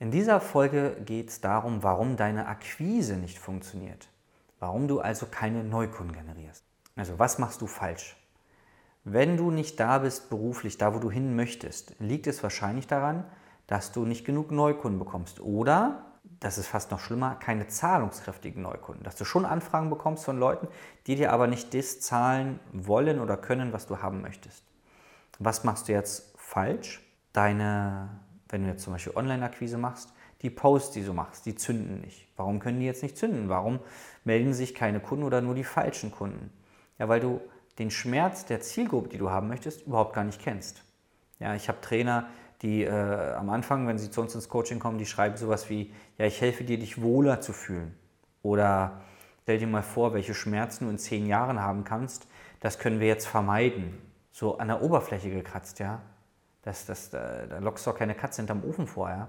In dieser Folge geht es darum, warum deine Akquise nicht funktioniert. Warum du also keine Neukunden generierst. Also was machst du falsch? Wenn du nicht da bist beruflich, da wo du hin möchtest, liegt es wahrscheinlich daran, dass du nicht genug Neukunden bekommst oder, das ist fast noch schlimmer, keine zahlungskräftigen Neukunden. Dass du schon Anfragen bekommst von Leuten, die dir aber nicht das zahlen wollen oder können, was du haben möchtest. Was machst du jetzt falsch? Deine wenn du jetzt zum Beispiel Online-Akquise machst, die Posts, die du machst, die zünden nicht. Warum können die jetzt nicht zünden? Warum melden sich keine Kunden oder nur die falschen Kunden? Ja, weil du den Schmerz der Zielgruppe, die du haben möchtest, überhaupt gar nicht kennst. Ja, ich habe Trainer, die äh, am Anfang, wenn sie zu uns ins Coaching kommen, die schreiben sowas wie, ja, ich helfe dir, dich wohler zu fühlen. Oder stell dir mal vor, welche Schmerzen du in zehn Jahren haben kannst. Das können wir jetzt vermeiden. So an der Oberfläche gekratzt, ja. Das, das, da, da lockst du auch keine Katze hinterm Ofen vor.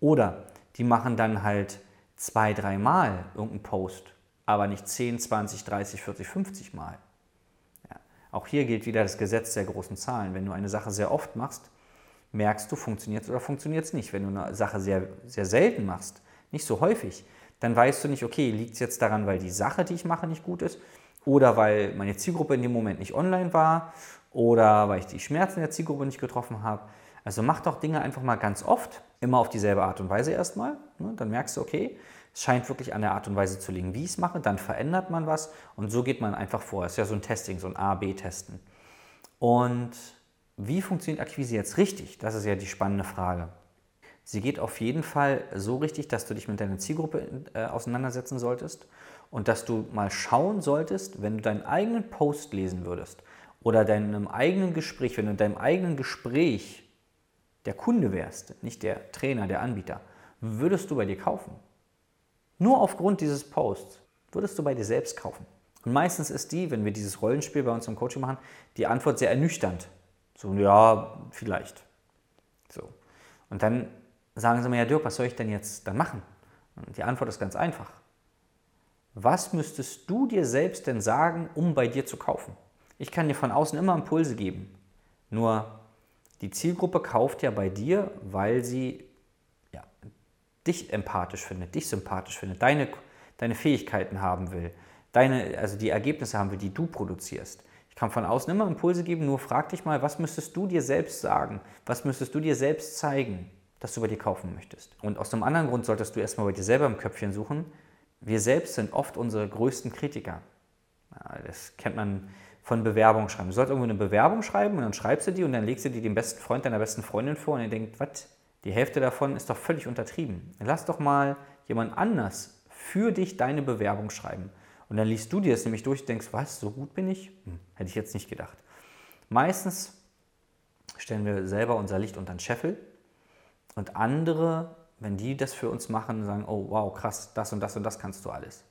Oder die machen dann halt zwei, dreimal irgendeinen Post, aber nicht 10, 20, 30, 40, 50 Mal. Ja. Auch hier gilt wieder das Gesetz der großen Zahlen. Wenn du eine Sache sehr oft machst, merkst du, funktioniert es oder funktioniert es nicht. Wenn du eine Sache sehr, sehr selten machst, nicht so häufig, dann weißt du nicht, okay, liegt es jetzt daran, weil die Sache, die ich mache, nicht gut ist oder weil meine Zielgruppe in dem Moment nicht online war oder weil ich die Schmerzen der Zielgruppe nicht getroffen habe. Also mach doch Dinge einfach mal ganz oft, immer auf dieselbe Art und Weise erstmal. Ne? Dann merkst du, okay, es scheint wirklich an der Art und Weise zu liegen, wie ich es mache. Dann verändert man was und so geht man einfach vor. Das ist ja so ein Testing, so ein A-B-Testen. Und wie funktioniert Akquise jetzt richtig? Das ist ja die spannende Frage. Sie geht auf jeden Fall so richtig, dass du dich mit deiner Zielgruppe äh, auseinandersetzen solltest und dass du mal schauen solltest, wenn du deinen eigenen Post lesen würdest oder deinem eigenen Gespräch, wenn du in deinem eigenen Gespräch der Kunde wärst, nicht der Trainer, der Anbieter, würdest du bei dir kaufen. Nur aufgrund dieses Posts würdest du bei dir selbst kaufen. Und meistens ist die, wenn wir dieses Rollenspiel bei uns im Coaching machen, die Antwort sehr ernüchternd. So, ja, vielleicht. So. Und dann sagen sie mir, ja Dirk, was soll ich denn jetzt dann machen? Und die Antwort ist ganz einfach. Was müsstest du dir selbst denn sagen, um bei dir zu kaufen? Ich kann dir von außen immer Impulse geben. Nur die Zielgruppe kauft ja bei dir, weil sie ja, dich empathisch findet, dich sympathisch findet, deine, deine Fähigkeiten haben will, deine, also die Ergebnisse haben will, die du produzierst. Ich kann von außen immer Impulse geben, nur frag dich mal, was müsstest du dir selbst sagen? Was müsstest du dir selbst zeigen, dass du bei dir kaufen möchtest? Und aus einem anderen Grund solltest du erstmal bei dir selber im Köpfchen suchen. Wir selbst sind oft unsere größten Kritiker. Das kennt man von Bewerbung schreiben. Du sollst irgendwo eine Bewerbung schreiben und dann schreibst du die und dann legst du die dem besten Freund deiner besten Freundin vor und er denkt, was? Die Hälfte davon ist doch völlig untertrieben. Lass doch mal jemand anders für dich deine Bewerbung schreiben. Und dann liest du dir das nämlich durch und denkst, was, so gut bin ich? Hm, hätte ich jetzt nicht gedacht. Meistens stellen wir selber unser Licht unter den Scheffel und andere, wenn die das für uns machen, sagen, oh wow, krass, das und das und das kannst du alles.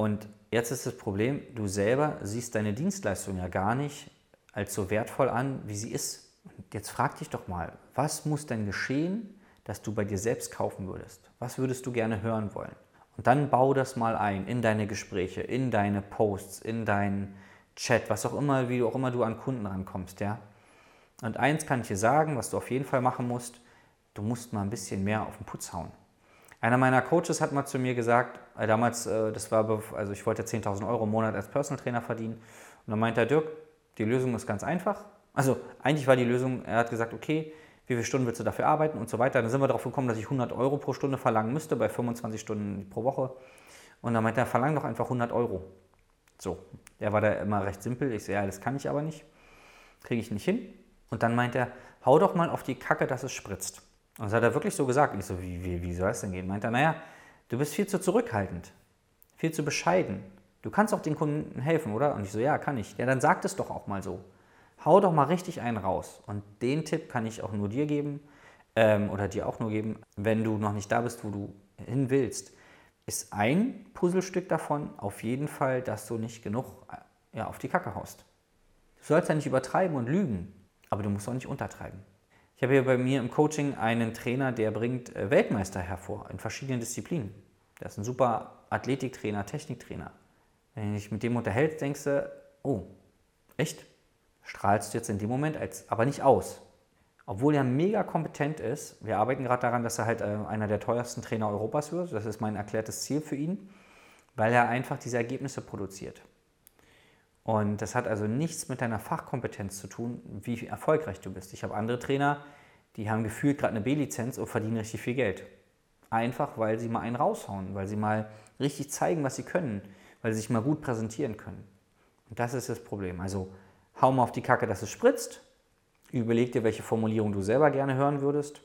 Und jetzt ist das Problem, du selber siehst deine Dienstleistung ja gar nicht als so wertvoll an, wie sie ist. Und jetzt frag dich doch mal, was muss denn geschehen, dass du bei dir selbst kaufen würdest? Was würdest du gerne hören wollen? Und dann bau das mal ein in deine Gespräche, in deine Posts, in deinen Chat, was auch immer, wie auch immer du an Kunden rankommst, ja. Und eins kann ich dir sagen, was du auf jeden Fall machen musst, du musst mal ein bisschen mehr auf den Putz hauen. Einer meiner Coaches hat mal zu mir gesagt, äh, damals, äh, das war, also ich wollte 10.000 Euro im Monat als Personal Trainer verdienen. Und dann meinte er, Dirk, die Lösung ist ganz einfach. Also eigentlich war die Lösung, er hat gesagt, okay, wie viele Stunden willst du dafür arbeiten und so weiter. Dann sind wir darauf gekommen, dass ich 100 Euro pro Stunde verlangen müsste, bei 25 Stunden pro Woche. Und dann meinte er, verlang doch einfach 100 Euro. So, der war da immer recht simpel. Ich so, ja, das kann ich aber nicht. Kriege ich nicht hin. Und dann meinte er, hau doch mal auf die Kacke, dass es spritzt. Und das hat er wirklich so gesagt. ich so, wie, wie, wie soll das denn gehen? Meint er, naja, du bist viel zu zurückhaltend, viel zu bescheiden. Du kannst auch den Kunden helfen, oder? Und ich so, ja, kann ich. Ja, dann sag es doch auch mal so. Hau doch mal richtig einen raus. Und den Tipp kann ich auch nur dir geben ähm, oder dir auch nur geben, wenn du noch nicht da bist, wo du hin willst. Ist ein Puzzlestück davon auf jeden Fall, dass du nicht genug äh, ja, auf die Kacke haust. Du sollst ja nicht übertreiben und lügen, aber du musst auch nicht untertreiben. Ich habe hier bei mir im Coaching einen Trainer, der bringt äh, Weltmeister hervor in verschiedenen Disziplinen. Der ist ein super Athletiktrainer, Techniktrainer. Wenn du dich mit dem unterhältst, denkst du, oh, echt? Strahlst du jetzt in dem Moment als, aber nicht aus. Obwohl er mega kompetent ist. Wir arbeiten gerade daran, dass er halt äh, einer der teuersten Trainer Europas wird. Das ist mein erklärtes Ziel für ihn, weil er einfach diese Ergebnisse produziert. Und das hat also nichts mit deiner Fachkompetenz zu tun, wie erfolgreich du bist. Ich habe andere Trainer, die haben gefühlt gerade eine B-Lizenz und verdienen richtig viel Geld. Einfach, weil sie mal einen raushauen, weil sie mal richtig zeigen, was sie können, weil sie sich mal gut präsentieren können. Und das ist das Problem. Also hau mal auf die Kacke, dass es spritzt, überleg dir, welche Formulierung du selber gerne hören würdest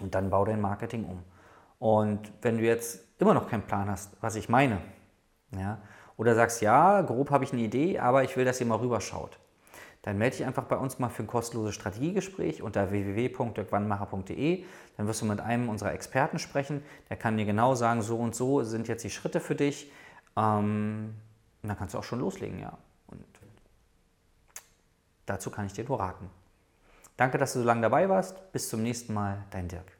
und dann bau dein Marketing um. Und wenn du jetzt immer noch keinen Plan hast, was ich meine, ja, oder sagst, ja, grob habe ich eine Idee, aber ich will, dass ihr mal rüberschaut. Dann melde dich einfach bei uns mal für ein kostenloses Strategiegespräch unter www.dirkwannmacher.de. Dann wirst du mit einem unserer Experten sprechen. Der kann dir genau sagen, so und so sind jetzt die Schritte für dich. Ähm, und dann kannst du auch schon loslegen, ja. Und dazu kann ich dir nur raten. Danke, dass du so lange dabei warst. Bis zum nächsten Mal, dein Dirk.